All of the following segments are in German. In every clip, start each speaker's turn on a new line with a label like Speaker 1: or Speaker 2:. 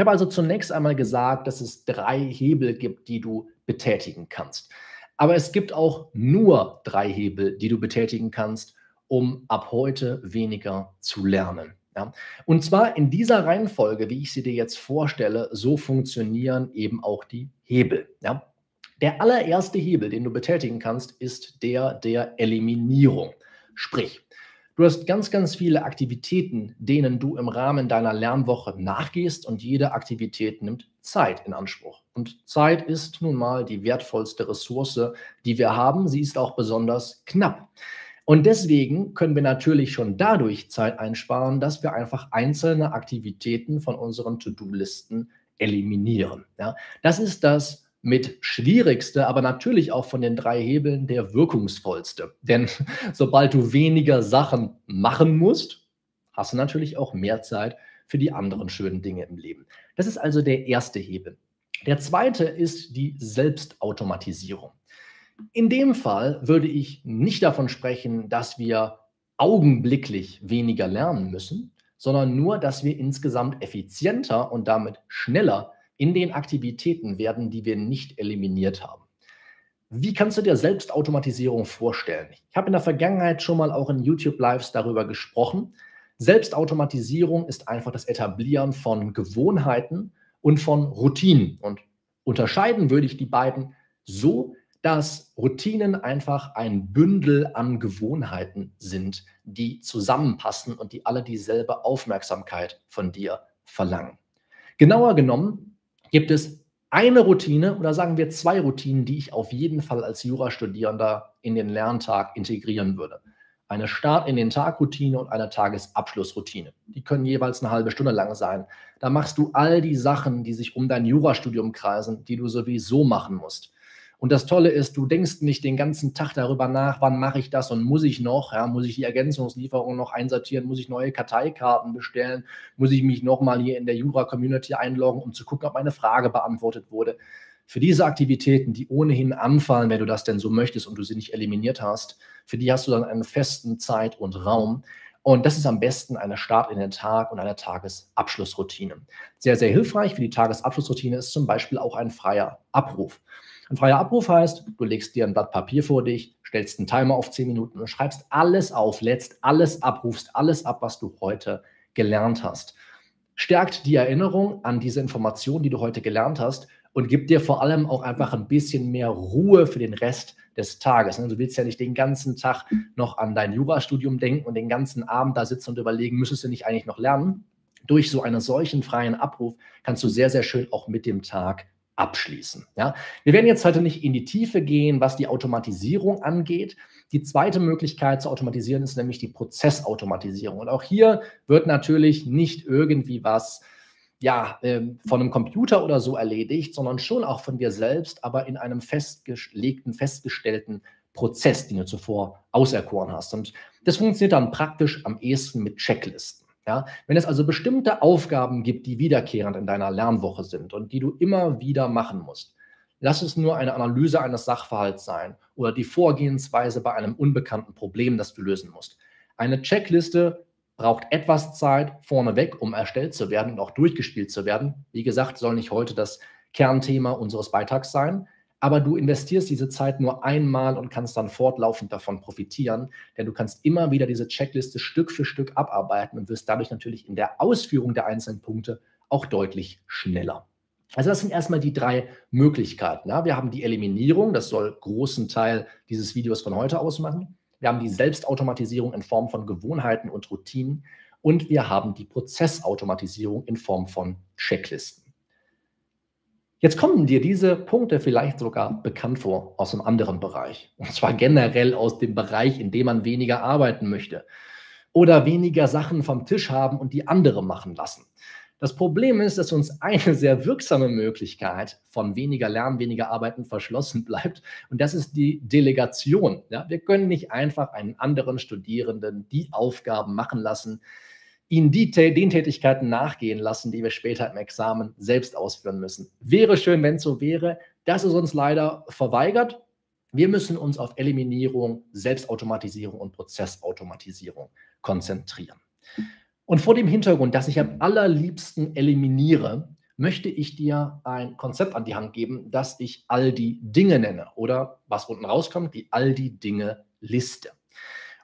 Speaker 1: Ich habe also zunächst einmal gesagt, dass es drei Hebel gibt, die du betätigen kannst. Aber es gibt auch nur drei Hebel, die du betätigen kannst, um ab heute weniger zu lernen. Ja? Und zwar in dieser Reihenfolge, wie ich sie dir jetzt vorstelle, so funktionieren eben auch die Hebel. Ja? Der allererste Hebel, den du betätigen kannst, ist der der Eliminierung. Sprich, du hast ganz, ganz viele Aktivitäten, denen du im Rahmen deiner Lernwoche nachgehst und jede Aktivität nimmt Zeit in Anspruch. Und Zeit ist nun mal die wertvollste Ressource, die wir haben. Sie ist auch besonders knapp. Und deswegen können wir natürlich schon dadurch Zeit einsparen, dass wir einfach einzelne Aktivitäten von unseren To-Do-Listen eliminieren. Ja, das ist das mit schwierigste, aber natürlich auch von den drei Hebeln der wirkungsvollste. Denn sobald du weniger Sachen machen musst, hast du natürlich auch mehr Zeit für die anderen schönen Dinge im Leben. Das ist also der erste Hebel. Der zweite ist die Selbstautomatisierung. In dem Fall würde ich nicht davon sprechen, dass wir augenblicklich weniger lernen müssen, sondern nur, dass wir insgesamt effizienter und damit schneller in den Aktivitäten werden, die wir nicht eliminiert haben. Wie kannst du dir Selbstautomatisierung vorstellen? Ich habe in der Vergangenheit schon mal auch in YouTube Lives darüber gesprochen. Selbstautomatisierung ist einfach das Etablieren von Gewohnheiten und von Routinen. Und unterscheiden würde ich die beiden so, dass Routinen einfach ein Bündel an Gewohnheiten sind, die zusammenpassen und die alle dieselbe Aufmerksamkeit von dir verlangen. Genauer genommen gibt es eine Routine oder sagen wir zwei Routinen, die ich auf jeden Fall als Jurastudierender in den Lerntag integrieren würde. Eine Start in den Tag Routine und eine Tagesabschlussroutine. Die können jeweils eine halbe Stunde lang sein. Da machst du all die Sachen, die sich um dein Jurastudium kreisen, die du sowieso machen musst. Und das Tolle ist, du denkst nicht den ganzen Tag darüber nach, wann mache ich das und muss ich noch, ja, muss ich die Ergänzungslieferung noch einsortieren, muss ich neue Karteikarten bestellen, muss ich mich nochmal hier in der Jura-Community einloggen, um zu gucken, ob meine Frage beantwortet wurde. Für diese Aktivitäten, die ohnehin anfallen, wenn du das denn so möchtest und du sie nicht eliminiert hast, für die hast du dann einen festen Zeit und Raum. Und das ist am besten eine Start in den Tag und eine Tagesabschlussroutine. Sehr, sehr hilfreich für die Tagesabschlussroutine ist zum Beispiel auch ein freier Abruf. Ein freier Abruf heißt, du legst dir ein Blatt Papier vor dich, stellst einen Timer auf 10 Minuten und schreibst alles auf, lädst alles ab, rufst alles ab, was du heute gelernt hast. Stärkt die Erinnerung an diese Informationen, die du heute gelernt hast und gibt dir vor allem auch einfach ein bisschen mehr Ruhe für den Rest des Tages. Du willst ja nicht den ganzen Tag noch an dein Jurastudium denken und den ganzen Abend da sitzen und überlegen, müsstest du nicht eigentlich noch lernen? Durch so einen solchen freien Abruf kannst du sehr, sehr schön auch mit dem Tag abschließen. Ja? Wir werden jetzt heute nicht in die Tiefe gehen, was die Automatisierung angeht. Die zweite Möglichkeit zu automatisieren ist nämlich die Prozessautomatisierung. Und auch hier wird natürlich nicht irgendwie was ja, ähm, von einem Computer oder so erledigt, sondern schon auch von dir selbst, aber in einem festgelegten, festgestellten Prozess, den du zuvor auserkoren hast. Und das funktioniert dann praktisch am ehesten mit Checklisten. Ja, wenn es also bestimmte Aufgaben gibt, die wiederkehrend in deiner Lernwoche sind und die du immer wieder machen musst, lass es nur eine Analyse eines Sachverhalts sein oder die Vorgehensweise bei einem unbekannten Problem, das du lösen musst. Eine Checkliste braucht etwas Zeit vorneweg, um erstellt zu werden und auch durchgespielt zu werden. Wie gesagt, soll nicht heute das Kernthema unseres Beitrags sein aber du investierst diese Zeit nur einmal und kannst dann fortlaufend davon profitieren, denn du kannst immer wieder diese Checkliste Stück für Stück abarbeiten und wirst dadurch natürlich in der Ausführung der einzelnen Punkte auch deutlich schneller. Also das sind erstmal die drei Möglichkeiten. Ja. Wir haben die Eliminierung, das soll großen Teil dieses Videos von heute ausmachen. Wir haben die Selbstautomatisierung in Form von Gewohnheiten und Routinen und wir haben die Prozessautomatisierung in Form von Checklisten. Jetzt kommen dir diese Punkte vielleicht sogar bekannt vor aus einem anderen Bereich. Und zwar generell aus dem Bereich, in dem man weniger arbeiten möchte. Oder weniger Sachen vom Tisch haben und die andere machen lassen. Das Problem ist, dass uns eine sehr wirksame Möglichkeit von weniger Lernen, weniger Arbeiten verschlossen bleibt. Und das ist die Delegation. Ja, wir können nicht einfach einen anderen Studierenden die Aufgaben machen lassen, ihnen die, den Tätigkeiten nachgehen lassen, die wir später im Examen selbst ausführen müssen. Wäre schön, wenn es so wäre. Das ist uns leider verweigert. Wir müssen uns auf Eliminierung, Selbstautomatisierung und Prozessautomatisierung konzentrieren. Und vor dem Hintergrund, dass ich am allerliebsten eliminiere, möchte ich dir ein Konzept an die Hand geben, das ich all die Dinge nenne oder was unten rauskommt, die all die Dinge Liste.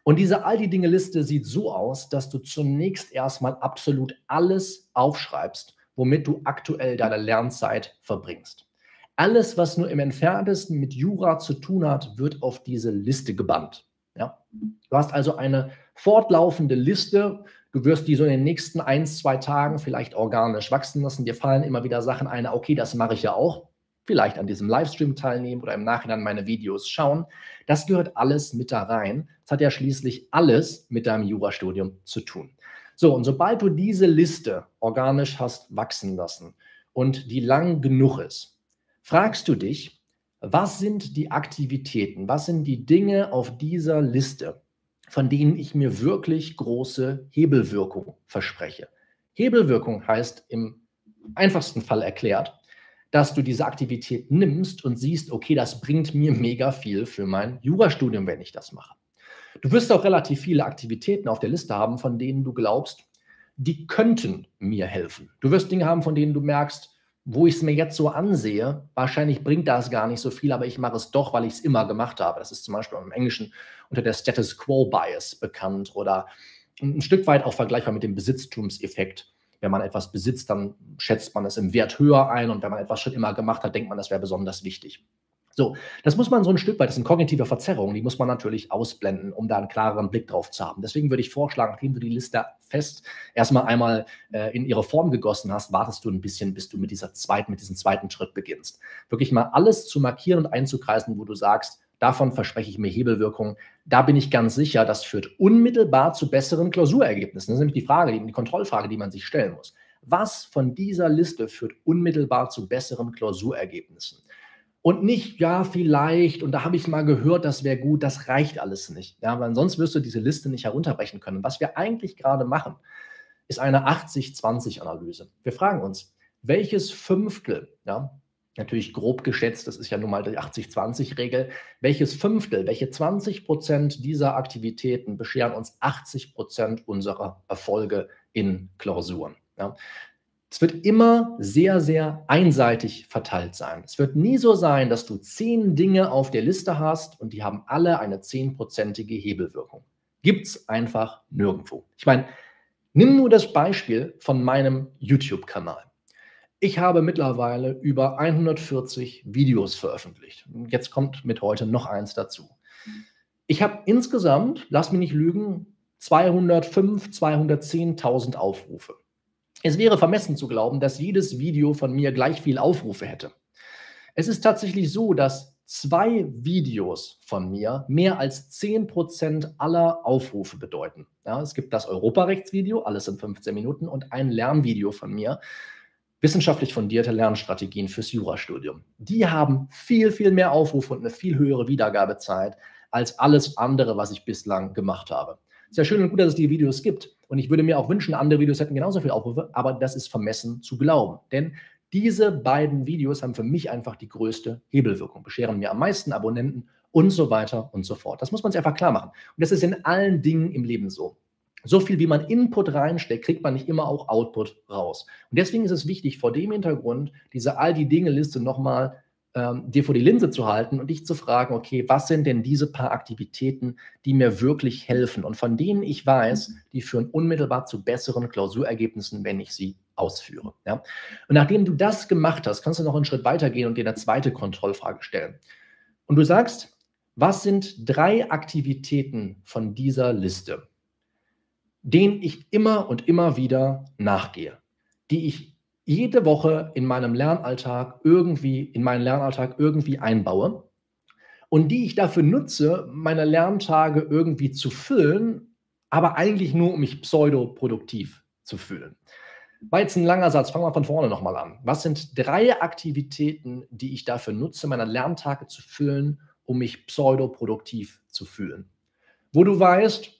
Speaker 1: Und diese all die Dinge Liste sieht so aus, dass du zunächst erstmal absolut alles aufschreibst, womit du aktuell deine Lernzeit verbringst. Alles, was nur im entferntesten mit Jura zu tun hat, wird auf diese Liste gebannt. Ja? Du hast also eine fortlaufende Liste. Du wirst die so in den nächsten ein, zwei Tagen vielleicht organisch wachsen lassen. Dir fallen immer wieder Sachen ein, okay, das mache ich ja auch. Vielleicht an diesem Livestream teilnehmen oder im Nachhinein meine Videos schauen. Das gehört alles mit da rein. Das hat ja schließlich alles mit deinem Jurastudium zu tun. So, und sobald du diese Liste organisch hast wachsen lassen und die lang genug ist, fragst du dich, was sind die Aktivitäten, was sind die Dinge auf dieser Liste, von denen ich mir wirklich große Hebelwirkung verspreche. Hebelwirkung heißt im einfachsten Fall erklärt, dass du diese Aktivität nimmst und siehst, okay, das bringt mir mega viel für mein Jurastudium, wenn ich das mache. Du wirst auch relativ viele Aktivitäten auf der Liste haben, von denen du glaubst, die könnten mir helfen. Du wirst Dinge haben, von denen du merkst, wo ich es mir jetzt so ansehe, wahrscheinlich bringt das gar nicht so viel, aber ich mache es doch, weil ich es immer gemacht habe. Das ist zum Beispiel im Englischen unter der Status Quo Bias bekannt oder ein Stück weit auch vergleichbar mit dem Besitztumseffekt. Wenn man etwas besitzt, dann schätzt man es im Wert höher ein und wenn man etwas schon immer gemacht hat, denkt man, das wäre besonders wichtig. So, das muss man so ein Stück weit, das sind kognitive Verzerrungen, die muss man natürlich ausblenden, um da einen klareren Blick drauf zu haben. Deswegen würde ich vorschlagen, nachdem du die Liste fest erstmal einmal äh, in ihre Form gegossen hast, wartest du ein bisschen, bis du mit dieser zweiten, mit diesem zweiten Schritt beginnst. Wirklich mal alles zu markieren und einzukreisen, wo du sagst, davon verspreche ich mir Hebelwirkung. Da bin ich ganz sicher, das führt unmittelbar zu besseren Klausurergebnissen. Das ist nämlich die Frage, die, die Kontrollfrage, die man sich stellen muss. Was von dieser Liste führt unmittelbar zu besseren Klausurergebnissen? Und nicht, ja, vielleicht, und da habe ich mal gehört, das wäre gut, das reicht alles nicht. Ja, weil sonst wirst du diese Liste nicht herunterbrechen können. Was wir eigentlich gerade machen, ist eine 80-20-Analyse. Wir fragen uns, welches Fünftel, ja, natürlich grob geschätzt, das ist ja nun mal die 80-20-Regel, welches Fünftel, welche 20 Prozent dieser Aktivitäten bescheren uns 80 Prozent unserer Erfolge in Klausuren. Ja. Es wird immer sehr, sehr einseitig verteilt sein. Es wird nie so sein, dass du zehn Dinge auf der Liste hast und die haben alle eine zehnprozentige Hebelwirkung. Gibt es einfach nirgendwo. Ich meine, nimm nur das Beispiel von meinem YouTube-Kanal. Ich habe mittlerweile über 140 Videos veröffentlicht. Jetzt kommt mit heute noch eins dazu. Ich habe insgesamt, lass mich nicht lügen, 205, 210.000 Aufrufe. Es wäre vermessen zu glauben, dass jedes Video von mir gleich viel Aufrufe hätte. Es ist tatsächlich so, dass zwei Videos von mir mehr als 10% aller Aufrufe bedeuten. Ja, es gibt das Europarechtsvideo, alles in 15 Minuten, und ein Lernvideo von mir, wissenschaftlich fundierte Lernstrategien fürs Jurastudium. Die haben viel, viel mehr Aufrufe und eine viel höhere Wiedergabezeit als alles andere, was ich bislang gemacht habe. Sehr schön und gut, dass es die Videos gibt. Und ich würde mir auch wünschen, andere Videos hätten genauso viel Aufrufe, aber das ist vermessen zu glauben. Denn diese beiden Videos haben für mich einfach die größte Hebelwirkung, bescheren mir am meisten Abonnenten und so weiter und so fort. Das muss man sich einfach klar machen. Und das ist in allen Dingen im Leben so. So viel wie man Input reinsteckt, kriegt man nicht immer auch Output raus. Und deswegen ist es wichtig, vor dem Hintergrund diese all die Dinge-Liste nochmal ähm, dir vor die Linse zu halten und dich zu fragen, okay, was sind denn diese paar Aktivitäten, die mir wirklich helfen und von denen ich weiß, mhm. die führen unmittelbar zu besseren Klausurergebnissen, wenn ich sie ausführe. Ja? Und nachdem du das gemacht hast, kannst du noch einen Schritt weitergehen und dir eine zweite Kontrollfrage stellen. Und du sagst, was sind drei Aktivitäten von dieser Liste, denen ich immer und immer wieder nachgehe, die ich jede Woche in meinem Lernalltag irgendwie, in meinen Lernalltag irgendwie einbaue und die ich dafür nutze, meine Lerntage irgendwie zu füllen, aber eigentlich nur, um mich pseudoproduktiv zu fühlen. War jetzt ein langer Satz, fangen wir von vorne nochmal an. Was sind drei Aktivitäten, die ich dafür nutze, meine Lerntage zu füllen, um mich pseudoproduktiv zu fühlen? Wo du weißt,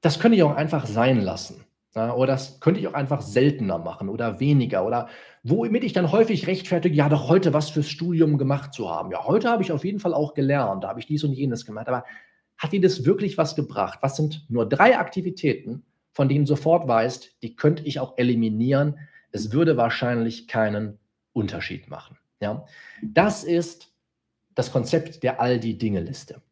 Speaker 1: das könnte ich auch einfach sein lassen. Ja, oder das könnte ich auch einfach seltener machen oder weniger. Oder womit ich dann häufig rechtfertige, ja, doch heute was fürs Studium gemacht zu haben. Ja, heute habe ich auf jeden Fall auch gelernt, da habe ich dies und jenes gemacht. Aber hat dir das wirklich was gebracht? Was sind nur drei Aktivitäten, von denen du sofort weißt, die könnte ich auch eliminieren, Es würde wahrscheinlich keinen Unterschied machen. Ja? Das ist das Konzept der All die Dinge-Liste.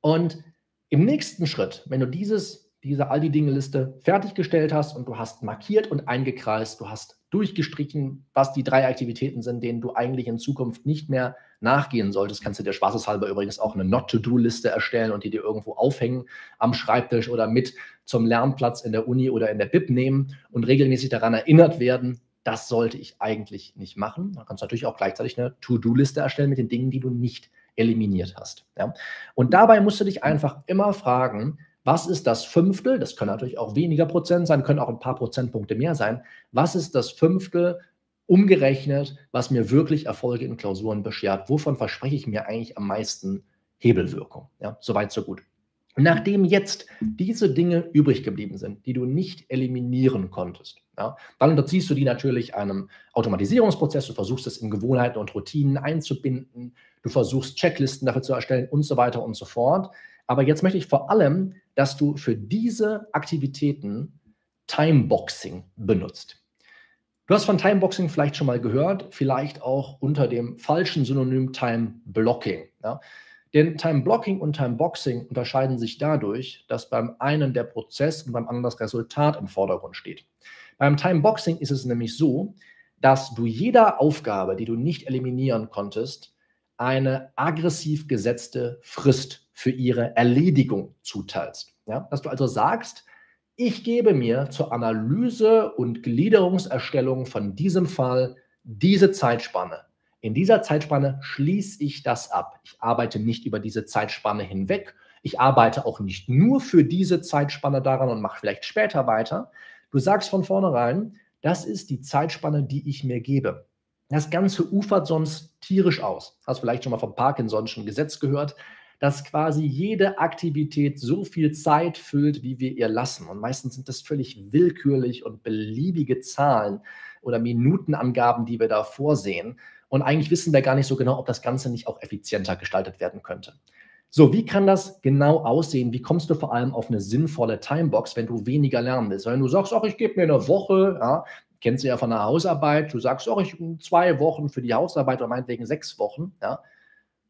Speaker 1: Und im nächsten Schritt, wenn du dieses, diese All die Dinge-Liste fertiggestellt hast und du hast markiert und eingekreist, du hast durchgestrichen, was die drei Aktivitäten sind, denen du eigentlich in Zukunft nicht mehr nachgehen solltest, kannst du dir spaßeshalber übrigens auch eine Not-to-Do-Liste erstellen und die dir irgendwo aufhängen am Schreibtisch oder mit zum Lernplatz in der Uni oder in der Bib nehmen und regelmäßig daran erinnert werden, das sollte ich eigentlich nicht machen. Da kannst du natürlich auch gleichzeitig eine To-Do-Liste erstellen mit den Dingen, die du nicht eliminiert hast. Ja? Und dabei musst du dich einfach immer fragen, was ist das Fünftel? Das können natürlich auch weniger Prozent sein, können auch ein paar Prozentpunkte mehr sein. Was ist das Fünftel umgerechnet, was mir wirklich Erfolge in Klausuren beschert? Wovon verspreche ich mir eigentlich am meisten Hebelwirkung? Ja, soweit, so gut. Nachdem jetzt diese Dinge übrig geblieben sind, die du nicht eliminieren konntest, ja, dann unterziehst du die natürlich einem Automatisierungsprozess, du versuchst es in Gewohnheiten und Routinen einzubinden, du versuchst Checklisten dafür zu erstellen und so weiter und so fort. Aber jetzt möchte ich vor allem, dass du für diese Aktivitäten Timeboxing benutzt. Du hast von Timeboxing vielleicht schon mal gehört, vielleicht auch unter dem falschen Synonym Time Blocking. Ja. Denn Time Blocking und Time Boxing unterscheiden sich dadurch, dass beim einen der Prozess und beim anderen das Resultat im Vordergrund steht. Beim Time Boxing ist es nämlich so, dass du jeder Aufgabe, die du nicht eliminieren konntest, eine aggressiv gesetzte Frist für ihre Erledigung zuteilst. Ja? Dass du also sagst, ich gebe mir zur Analyse und Gliederungserstellung von diesem Fall diese Zeitspanne. In dieser Zeitspanne schließe ich das ab. Ich arbeite nicht über diese Zeitspanne hinweg. Ich arbeite auch nicht nur für diese Zeitspanne daran und mache vielleicht später weiter. Du sagst von vornherein, das ist die Zeitspanne, die ich mir gebe. Das Ganze ufert sonst tierisch aus. Hast vielleicht schon mal vom Parkinson'schen Gesetz gehört, dass quasi jede Aktivität so viel Zeit füllt, wie wir ihr lassen. Und meistens sind das völlig willkürlich und beliebige Zahlen oder Minutenangaben, die wir da vorsehen. Und eigentlich wissen wir gar nicht so genau, ob das Ganze nicht auch effizienter gestaltet werden könnte. So, wie kann das genau aussehen? Wie kommst du vor allem auf eine sinnvolle Timebox, wenn du weniger lernen willst? Wenn du sagst, ach, ich gebe mir eine Woche, ja, kennst du ja von der Hausarbeit, du sagst, ach, ich zwei Wochen für die Hausarbeit oder meinetwegen sechs Wochen, ja,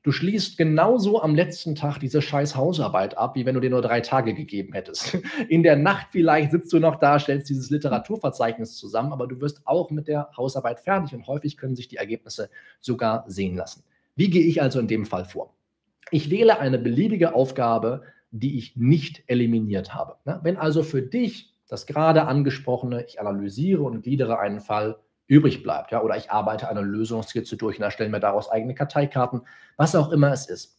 Speaker 1: Du schließt genauso am letzten Tag diese scheiß Hausarbeit ab, wie wenn du dir nur drei Tage gegeben hättest. In der Nacht vielleicht sitzt du noch da, stellst dieses Literaturverzeichnis zusammen, aber du wirst auch mit der Hausarbeit fertig und häufig können sich die Ergebnisse sogar sehen lassen. Wie gehe ich also in dem Fall vor? Ich wähle eine beliebige Aufgabe, die ich nicht eliminiert habe. Wenn also für dich das gerade angesprochene, ich analysiere und gliedere einen Fall, übrig bleibt. Ja? Oder ich arbeite eine Lösungskizze durch und erstelle mir daraus eigene Karteikarten, was auch immer es ist.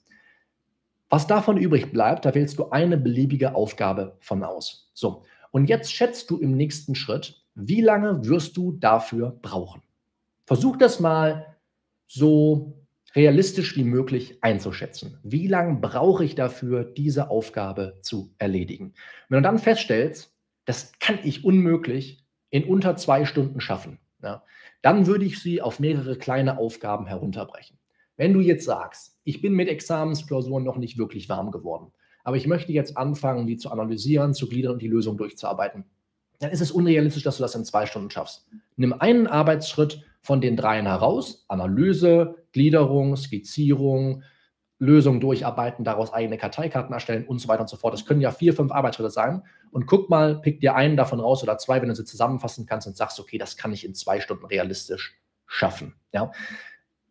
Speaker 1: Was davon übrig bleibt, da wählst du eine beliebige Aufgabe von aus. So, und jetzt schätzt du im nächsten Schritt, wie lange wirst du dafür brauchen? Versuch das mal so realistisch wie möglich einzuschätzen. Wie lange brauche ich dafür, diese Aufgabe zu erledigen? Wenn du dann feststellst, das kann ich unmöglich in unter zwei Stunden schaffen, ja, dann würde ich sie auf mehrere kleine Aufgaben herunterbrechen. Wenn du jetzt sagst, ich bin mit Examensklausuren noch nicht wirklich warm geworden, aber ich möchte jetzt anfangen, die zu analysieren, zu gliedern und die Lösung durchzuarbeiten, dann ist es unrealistisch, dass du das in zwei Stunden schaffst. Nimm einen Arbeitsschritt von den dreien heraus, Analyse, Gliederung, Skizzierung, Lösungen durcharbeiten, daraus eigene Karteikarten erstellen und so weiter und so fort. Das können ja vier, fünf Arbeitsschritte sein. Und guck mal, pick dir einen davon raus oder zwei, wenn du sie zusammenfassen kannst und sagst, okay, das kann ich in zwei Stunden realistisch schaffen. Ja?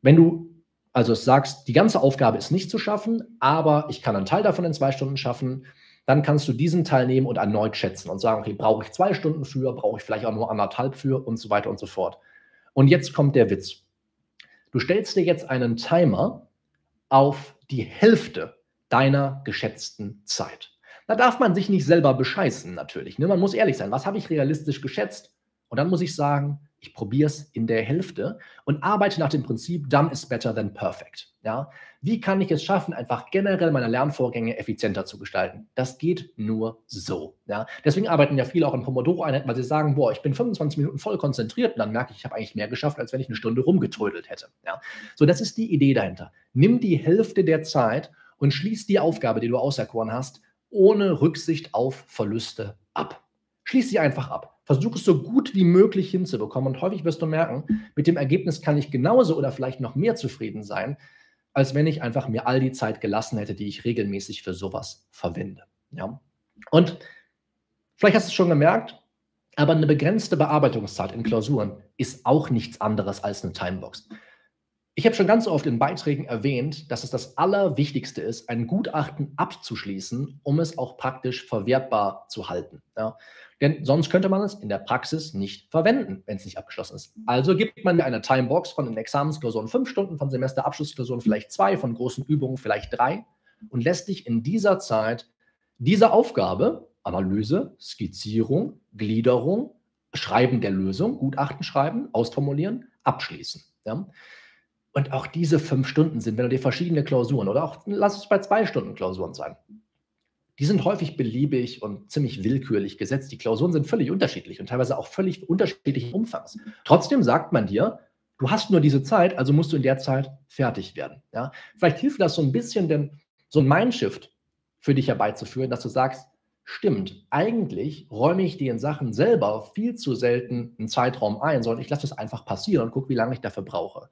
Speaker 1: Wenn du also sagst, die ganze Aufgabe ist nicht zu schaffen, aber ich kann einen Teil davon in zwei Stunden schaffen, dann kannst du diesen Teil nehmen und erneut schätzen und sagen, okay, brauche ich zwei Stunden für, brauche ich vielleicht auch nur anderthalb für und so weiter und so fort. Und jetzt kommt der Witz. Du stellst dir jetzt einen Timer auf die Hälfte deiner geschätzten Zeit. Da darf man sich nicht selber bescheißen, natürlich. Ne? Man muss ehrlich sein. Was habe ich realistisch geschätzt? Und dann muss ich sagen, ich probiere es in der Hälfte und arbeite nach dem Prinzip, done is better than perfect. Ja? Wie kann ich es schaffen, einfach generell meine Lernvorgänge effizienter zu gestalten? Das geht nur so. Ja? Deswegen arbeiten ja viele auch in Pomodoro-Einheiten, weil sie sagen, boah, ich bin 25 Minuten voll konzentriert und dann merke ich, ich habe eigentlich mehr geschafft, als wenn ich eine Stunde rumgetrödelt hätte. Ja? So, das ist die Idee dahinter. Nimm die Hälfte der Zeit und schließ die Aufgabe, die du auserkoren hast, ohne Rücksicht auf Verluste ab. Schließ sie einfach ab. Versuch es so gut wie möglich hinzubekommen und häufig wirst du merken, mit dem Ergebnis kann ich genauso oder vielleicht noch mehr zufrieden sein, als wenn ich einfach mir all die Zeit gelassen hätte, die ich regelmäßig für sowas verwende. Ja? Und vielleicht hast du es schon gemerkt, aber eine begrenzte Bearbeitungszeit in Klausuren ist auch nichts anderes als eine Timebox. Ich habe schon ganz oft in Beiträgen erwähnt, dass es das Allerwichtigste ist, ein Gutachten abzuschließen, um es auch praktisch verwertbar zu halten. Ja? Denn sonst könnte man es in der Praxis nicht verwenden, wenn es nicht abgeschlossen ist. Also gibt man eine Timebox von den Examensklausuren fünf Stunden, von Semesterabschlussklausuren vielleicht zwei, von großen Übungen vielleicht drei und lässt dich in dieser Zeit diese Aufgabe, Analyse, Skizzierung, Gliederung, Schreiben der Lösung, Gutachten schreiben, ausformulieren, abschließen. Ja? Und auch diese fünf Stunden sind, wenn du dir verschiedene Klausuren oder auch lass es bei zwei Stunden Klausuren sein, die sind häufig beliebig und ziemlich willkürlich gesetzt. Die Klausuren sind völlig unterschiedlich und teilweise auch völlig unterschiedlichen Umfangs. Trotzdem sagt man dir, du hast nur diese Zeit, also musst du in der Zeit fertig werden. Ja? Vielleicht hilft das so ein bisschen, denn so ein Mindshift für dich herbeizuführen, dass du sagst, stimmt, eigentlich räume ich dir in Sachen selber viel zu selten einen Zeitraum ein, sondern ich lasse es einfach passieren und gucke, wie lange ich dafür brauche.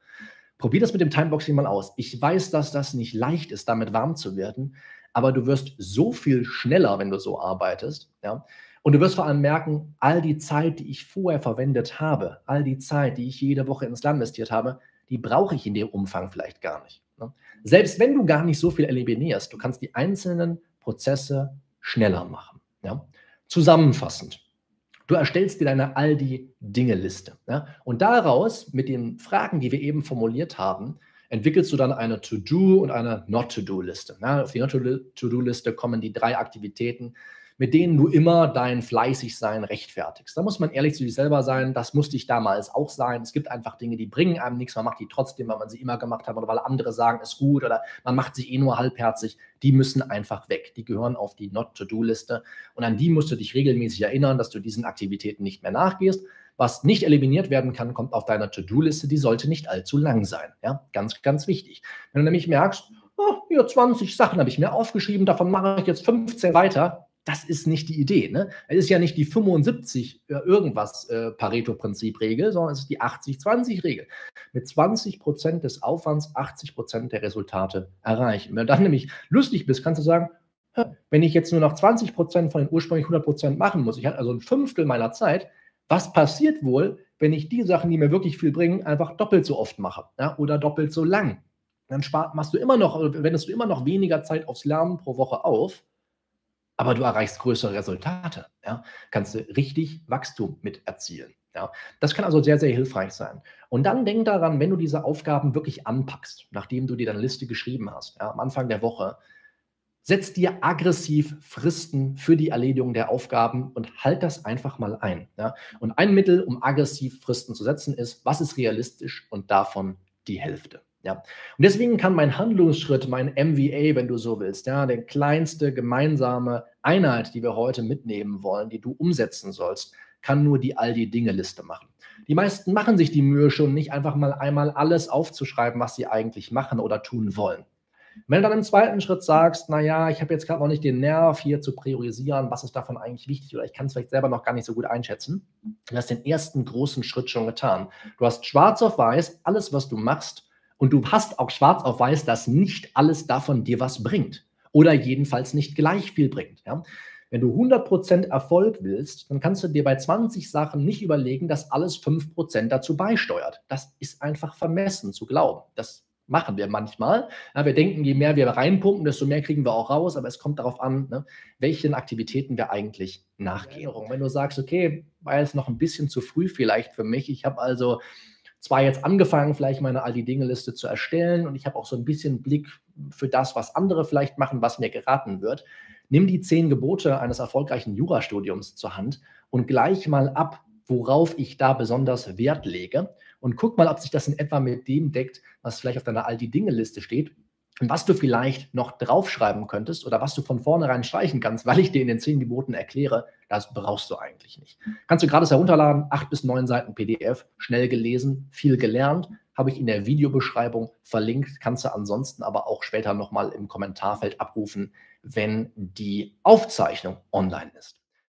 Speaker 1: Probier das mit dem Timeboxing mal aus. Ich weiß, dass das nicht leicht ist, damit warm zu werden, aber du wirst so viel schneller, wenn du so arbeitest. Ja? Und du wirst vor allem merken, all die Zeit, die ich vorher verwendet habe, all die Zeit, die ich jede Woche ins Land investiert habe, die brauche ich in dem Umfang vielleicht gar nicht. Ne? Selbst wenn du gar nicht so viel eliminierst, du kannst die einzelnen Prozesse schneller machen. Ja? Zusammenfassend, Du erstellst dir deine all die Dinge-Liste. Ja? Und daraus, mit den Fragen, die wir eben formuliert haben, entwickelst du dann eine To-Do- und eine Not-To-Do-Liste. Ja? Auf die Not-To-Do-Liste kommen die drei Aktivitäten, mit denen du immer dein Fleißigsein rechtfertigst. Da muss man ehrlich zu sich selber sein. Das musste ich damals auch sein. Es gibt einfach Dinge, die bringen einem nichts. Man macht die trotzdem, weil man sie immer gemacht hat oder weil andere sagen, ist gut oder man macht sie eh nur halbherzig. Die müssen einfach weg. Die gehören auf die Not-to-Do-Liste. Und an die musst du dich regelmäßig erinnern, dass du diesen Aktivitäten nicht mehr nachgehst. Was nicht eliminiert werden kann, kommt auf deiner To-Do-Liste. Die sollte nicht allzu lang sein. Ja, ganz, ganz wichtig. Wenn du nämlich merkst, oh, hier 20 Sachen habe ich mir aufgeschrieben, davon mache ich jetzt 15 weiter, das ist nicht die Idee. Ne? Es ist ja nicht die 75 äh, irgendwas äh, Pareto-Prinzip-Regel, sondern es ist die 80-20-Regel. Mit 20 Prozent des Aufwands 80 Prozent der Resultate erreichen. Wenn du dann nämlich lustig bist, kannst du sagen, wenn ich jetzt nur noch 20 Prozent von den ursprünglichen 100 Prozent machen muss, ich habe also ein Fünftel meiner Zeit, was passiert wohl, wenn ich die Sachen, die mir wirklich viel bringen, einfach doppelt so oft mache ja? oder doppelt so lang? Dann spart, machst du immer noch, wendest du immer noch weniger Zeit aufs Lernen pro Woche auf aber du erreichst größere Resultate. Ja? Kannst du richtig Wachstum mit erzielen. Ja? Das kann also sehr, sehr hilfreich sein. Und dann denk daran, wenn du diese Aufgaben wirklich anpackst, nachdem du dir deine Liste geschrieben hast, ja, am Anfang der Woche, setz dir aggressiv Fristen für die Erledigung der Aufgaben und halt das einfach mal ein. Ja? Und ein Mittel, um aggressiv Fristen zu setzen, ist, was ist realistisch und davon die Hälfte. Ja. Und deswegen kann mein Handlungsschritt, mein MVA, wenn du so willst, ja, der kleinste gemeinsame Einheit, die wir heute mitnehmen wollen, die du umsetzen sollst, kann nur die all die Dinge-Liste machen. Die meisten machen sich die Mühe schon nicht einfach mal einmal alles aufzuschreiben, was sie eigentlich machen oder tun wollen. Wenn du dann im zweiten Schritt sagst, naja, ich habe jetzt gerade noch nicht den Nerv hier zu priorisieren, was ist davon eigentlich wichtig oder ich kann es vielleicht selber noch gar nicht so gut einschätzen, du hast den ersten großen Schritt schon getan. Du hast schwarz auf weiß, alles, was du machst, und du hast auch schwarz auf weiß, dass nicht alles davon dir was bringt oder jedenfalls nicht gleich viel bringt. Ja? Wenn du 100% Erfolg willst, dann kannst du dir bei 20 Sachen nicht überlegen, dass alles 5% dazu beisteuert. Das ist einfach vermessen zu glauben. Das machen wir manchmal. Ja, wir denken, je mehr wir reinpumpen, desto mehr kriegen wir auch raus, aber es kommt darauf an, ne, welchen Aktivitäten wir eigentlich nachgehen. Wenn du sagst, okay, war jetzt noch ein bisschen zu früh vielleicht für mich, ich habe also zwar jetzt angefangen, vielleicht meine all die Dinge-Liste zu erstellen und ich habe auch so ein bisschen Blick für das, was andere vielleicht machen, was mir geraten wird. Nimm die zehn Gebote eines erfolgreichen Jurastudiums zur Hand und gleich mal ab, worauf ich da besonders Wert lege und guck mal, ob sich das in etwa mit dem deckt, was vielleicht auf deiner all die Dinge-Liste steht was du vielleicht noch draufschreiben könntest oder was du von vornherein streichen kannst, weil ich dir in den zehn Geboten erkläre, das brauchst du eigentlich nicht. Kannst du gratis herunterladen, acht bis neun Seiten PDF, schnell gelesen, viel gelernt, habe ich in der Videobeschreibung verlinkt, kannst du ansonsten aber auch später nochmal im Kommentarfeld abrufen, wenn die Aufzeichnung online ist.